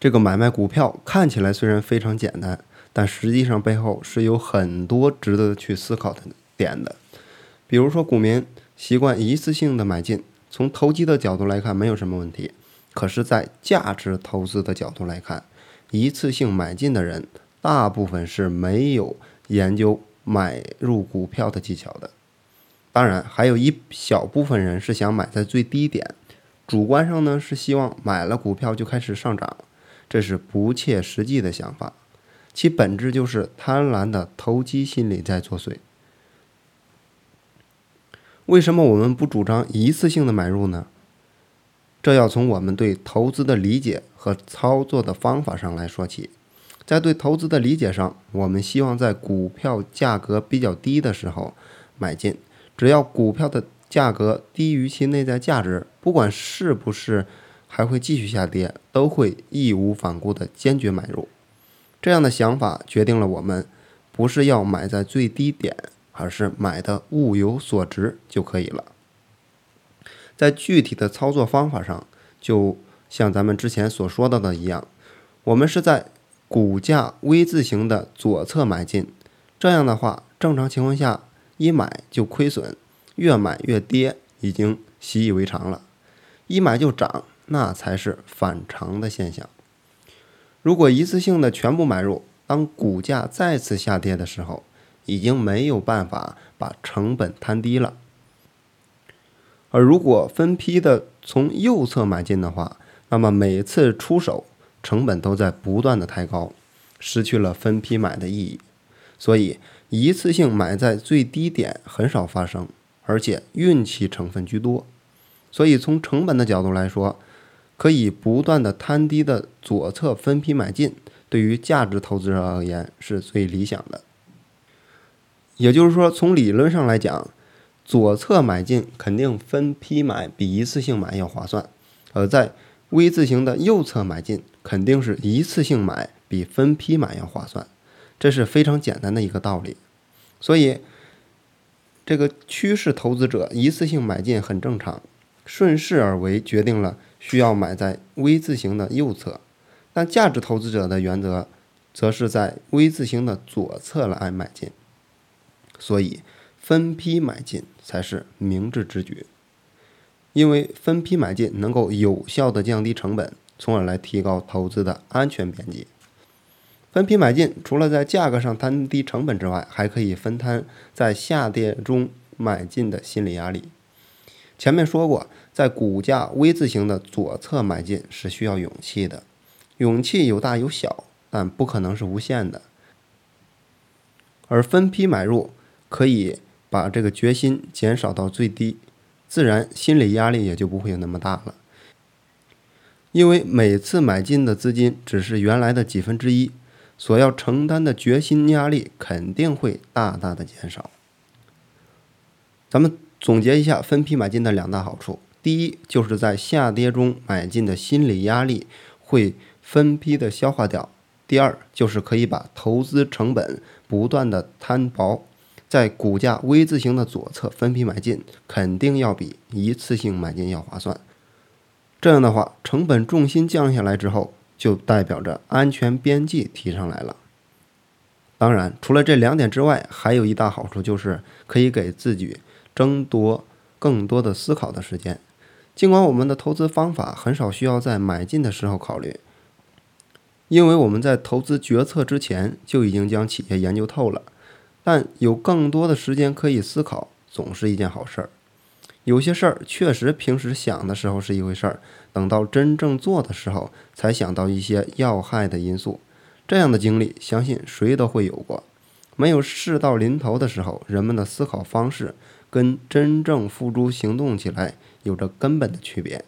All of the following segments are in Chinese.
这个买卖股票看起来虽然非常简单，但实际上背后是有很多值得去思考的点的。比如说，股民习惯一次性的买进，从投机的角度来看没有什么问题。可是，在价值投资的角度来看，一次性买进的人大部分是没有研究买入股票的技巧的。当然，还有一小部分人是想买在最低点，主观上呢是希望买了股票就开始上涨，这是不切实际的想法，其本质就是贪婪的投机心理在作祟。为什么我们不主张一次性的买入呢？这要从我们对投资的理解和操作的方法上来说起。在对投资的理解上，我们希望在股票价格比较低的时候买进，只要股票的价格低于其内在价值，不管是不是还会继续下跌，都会义无反顾的坚决买入。这样的想法决定了我们不是要买在最低点。而是买的物有所值就可以了。在具体的操作方法上，就像咱们之前所说到的一样，我们是在股价 V 字形的左侧买进。这样的话，正常情况下一买就亏损，越买越跌，已经习以为常了。一买就涨，那才是反常的现象。如果一次性的全部买入，当股价再次下跌的时候，已经没有办法把成本摊低了，而如果分批的从右侧买进的话，那么每次出手成本都在不断的抬高，失去了分批买的意义。所以一次性买在最低点很少发生，而且运气成分居多。所以从成本的角度来说，可以不断的摊低的左侧分批买进，对于价值投资者而言是最理想的。也就是说，从理论上来讲，左侧买进肯定分批买比一次性买要划算；而在 V 字形的右侧买进，肯定是一次性买比分批买要划算。这是非常简单的一个道理。所以，这个趋势投资者一次性买进很正常，顺势而为决定了需要买在 V 字形的右侧。但价值投资者的原则，则是在 V 字形的左侧来买进。所以，分批买进才是明智之举，因为分批买进能够有效的降低成本，从而来提高投资的安全边际。分批买进除了在价格上摊低成本之外，还可以分摊在下跌中买进的心理压力。前面说过，在股价 V 字形的左侧买进是需要勇气的，勇气有大有小，但不可能是无限的。而分批买入。可以把这个决心减少到最低，自然心理压力也就不会有那么大了。因为每次买进的资金只是原来的几分之一，所要承担的决心压力肯定会大大的减少。咱们总结一下分批买进的两大好处：第一，就是在下跌中买进的心理压力会分批的消化掉；第二，就是可以把投资成本不断的摊薄。在股价 V 字形的左侧分批买进，肯定要比一次性买进要划算。这样的话，成本重心降下来之后，就代表着安全边际提上来了。当然，除了这两点之外，还有一大好处就是可以给自己争夺更多的思考的时间。尽管我们的投资方法很少需要在买进的时候考虑，因为我们在投资决策之前就已经将企业研究透了。但有更多的时间可以思考，总是一件好事儿。有些事儿确实平时想的时候是一回事儿，等到真正做的时候才想到一些要害的因素。这样的经历，相信谁都会有过。没有事到临头的时候，人们的思考方式跟真正付诸行动起来有着根本的区别。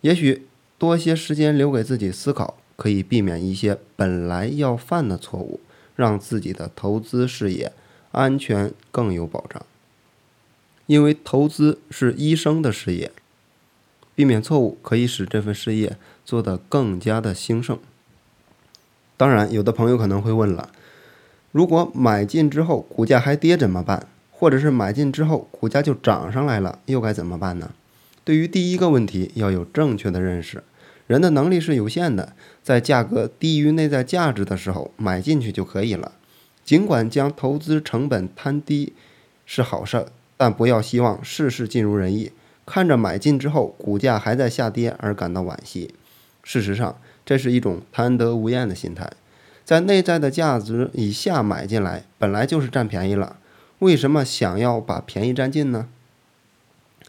也许多些时间留给自己思考，可以避免一些本来要犯的错误。让自己的投资事业安全更有保障，因为投资是医生的事业，避免错误可以使这份事业做得更加的兴盛。当然，有的朋友可能会问了：如果买进之后股价还跌怎么办？或者是买进之后股价就涨上来了，又该怎么办呢？对于第一个问题要有正确的认识，人的能力是有限的，在价格低于内在价值的时候买进去就可以了。尽管将投资成本摊低是好事，但不要希望事事尽如人意，看着买进之后股价还在下跌而感到惋惜。事实上，这是一种贪得无厌的心态。在内在的价值以下买进来，本来就是占便宜了，为什么想要把便宜占尽呢？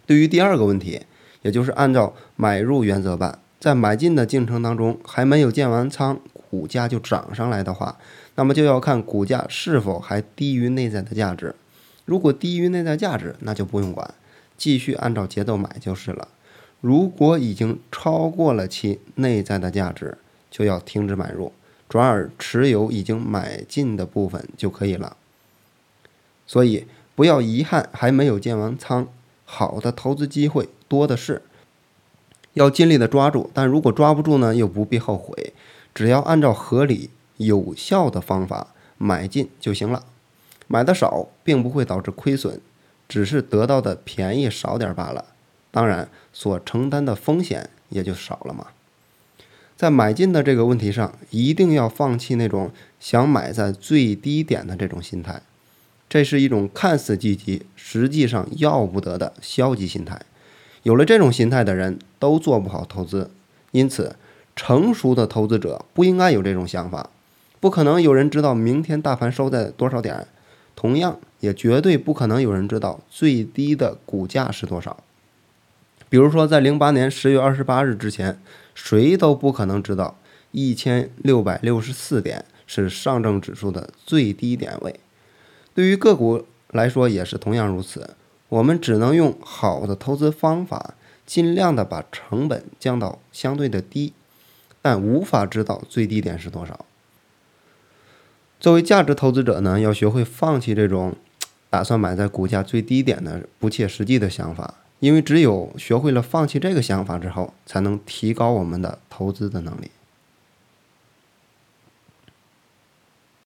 对于第二个问题，也就是按照买入原则办，在买进的进程当中还没有建完仓，股价就涨上来的话，那么就要看股价是否还低于内在的价值。如果低于内在价值，那就不用管，继续按照节奏买就是了。如果已经超过了其内在的价值，就要停止买入，转而持有已经买进的部分就可以了。所以不要遗憾还没有建完仓，好的投资机会多的是，要尽力的抓住。但如果抓不住呢，又不必后悔，只要按照合理有效的方法买进就行了。买的少并不会导致亏损，只是得到的便宜少点罢了。当然，所承担的风险也就少了嘛。在买进的这个问题上，一定要放弃那种想买在最低点的这种心态，这是一种看似积极，实际上要不得的消极心态。有了这种心态的人，都做不好投资。因此，成熟的投资者不应该有这种想法。不可能有人知道明天大盘收在多少点，同样也绝对不可能有人知道最低的股价是多少。比如说，在零八年十月二十八日之前，谁都不可能知道一千六百六十四点是上证指数的最低点位。对于个股来说也是同样如此。我们只能用好的投资方法，尽量的把成本降到相对的低，但无法知道最低点是多少。作为价值投资者呢，要学会放弃这种打算买在股价最低点的不切实际的想法。因为只有学会了放弃这个想法之后，才能提高我们的投资的能力。